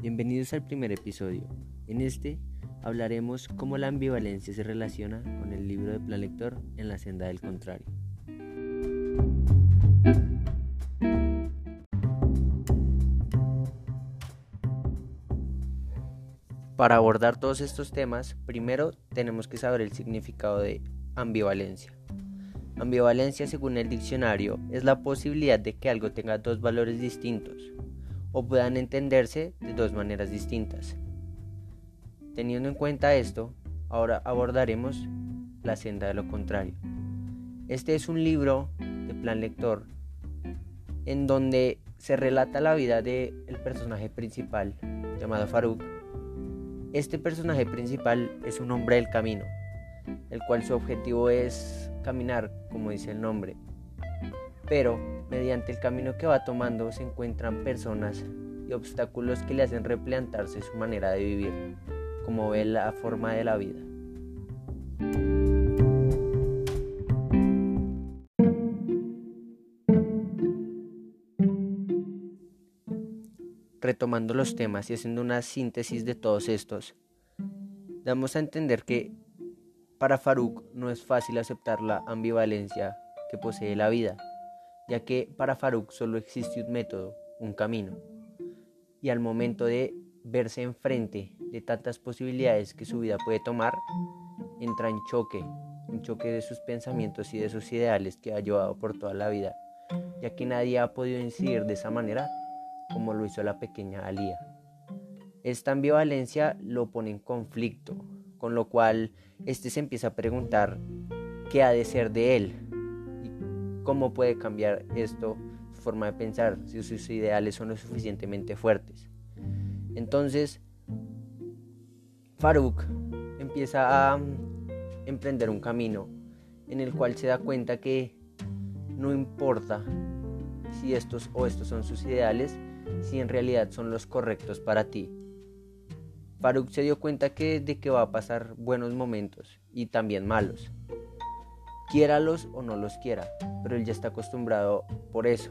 Bienvenidos al primer episodio. En este hablaremos cómo la ambivalencia se relaciona con el libro de Plan Lector en la senda del contrario. Para abordar todos estos temas, primero tenemos que saber el significado de ambivalencia. Ambivalencia, según el diccionario, es la posibilidad de que algo tenga dos valores distintos o puedan entenderse de dos maneras distintas. Teniendo en cuenta esto, ahora abordaremos la senda de lo contrario. Este es un libro de plan lector en donde se relata la vida del personaje principal llamado Farouk. Este personaje principal es un hombre del camino, el cual su objetivo es caminar, como dice el nombre. Pero mediante el camino que va tomando se encuentran personas y obstáculos que le hacen replantarse su manera de vivir, como ve la forma de la vida. Retomando los temas y haciendo una síntesis de todos estos, damos a entender que para Farouk no es fácil aceptar la ambivalencia que posee la vida, ya que para Farouk solo existe un método, un camino. Y al momento de verse enfrente de tantas posibilidades que su vida puede tomar, entra en choque, un choque de sus pensamientos y de sus ideales que ha llevado por toda la vida, ya que nadie ha podido incidir de esa manera como lo hizo la pequeña Alía. Esta ambivalencia lo pone en conflicto, con lo cual este se empieza a preguntar qué ha de ser de él cómo puede cambiar esto su forma de pensar, si sus ideales son lo suficientemente fuertes. Entonces, Farouk empieza a emprender un camino en el cual se da cuenta que no importa si estos o estos son sus ideales, si en realidad son los correctos para ti. Farouk se dio cuenta que de que va a pasar buenos momentos y también malos. Quiéralos o no los quiera, pero él ya está acostumbrado por eso,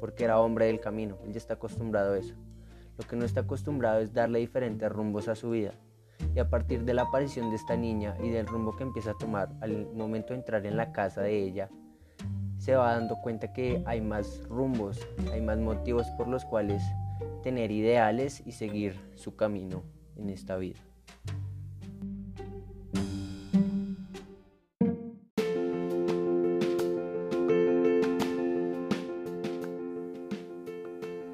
porque era hombre del camino, él ya está acostumbrado a eso. Lo que no está acostumbrado es darle diferentes rumbos a su vida. Y a partir de la aparición de esta niña y del rumbo que empieza a tomar al momento de entrar en la casa de ella, se va dando cuenta que hay más rumbos, hay más motivos por los cuales tener ideales y seguir su camino en esta vida.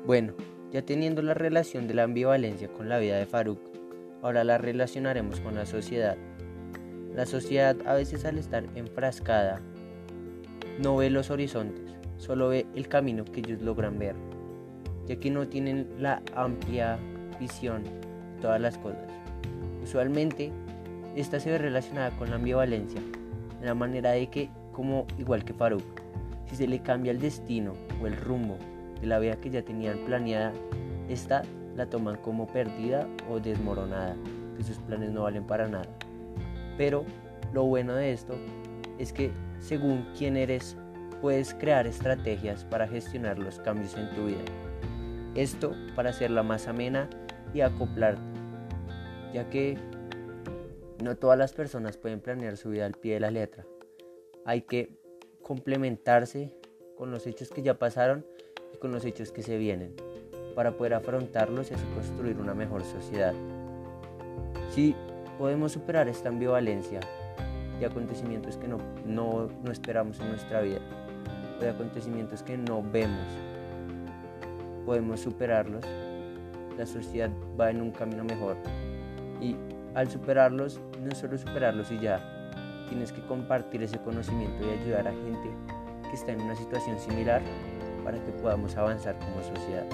Bueno, ya teniendo la relación de la ambivalencia con la vida de Farouk, ahora la relacionaremos con la sociedad. La sociedad a veces al estar enfrascada no ve los horizontes, solo ve el camino que ellos logran ver, ya que no tienen la amplia visión todas las cosas. Usualmente, esta se ve relacionada con la ambivalencia, en la manera de que, como igual que Farouk, si se le cambia el destino o el rumbo de la vida que ya tenían planeada, esta la toman como perdida o desmoronada, que sus planes no valen para nada. Pero lo bueno de esto es que según quién eres, puedes crear estrategias para gestionar los cambios en tu vida. Esto para hacerla más amena y acoplarte ya que no todas las personas pueden planear su vida al pie de la letra. Hay que complementarse con los hechos que ya pasaron con los hechos que se vienen para poder afrontarlos y así construir una mejor sociedad. Si podemos superar esta ambivalencia de acontecimientos que no, no, no esperamos en nuestra vida, de acontecimientos que no vemos, podemos superarlos, la sociedad va en un camino mejor. Y al superarlos, no solo superarlos y ya, tienes que compartir ese conocimiento y ayudar a gente que está en una situación similar para que podamos avanzar como sociedad.